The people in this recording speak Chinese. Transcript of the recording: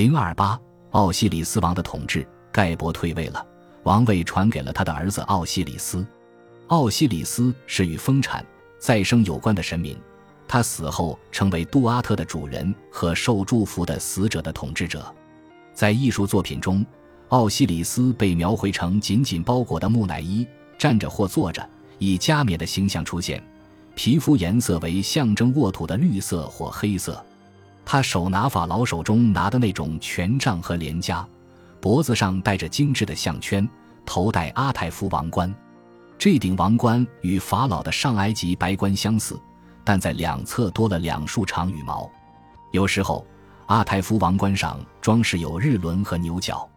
零二八，奥西里斯王的统治，盖博退位了，王位传给了他的儿子奥西里斯。奥西里斯是与丰产、再生有关的神明，他死后成为杜阿特的主人和受祝福的死者的统治者。在艺术作品中，奥西里斯被描绘成紧紧包裹的木乃伊，站着或坐着，以加冕的形象出现，皮肤颜色为象征沃土的绿色或黑色。他手拿法老手中拿的那种权杖和连枷，脖子上戴着精致的项圈，头戴阿泰夫王冠。这顶王冠与法老的上埃及白冠相似，但在两侧多了两束长羽毛。有时候，阿泰夫王冠上装饰有日轮和牛角。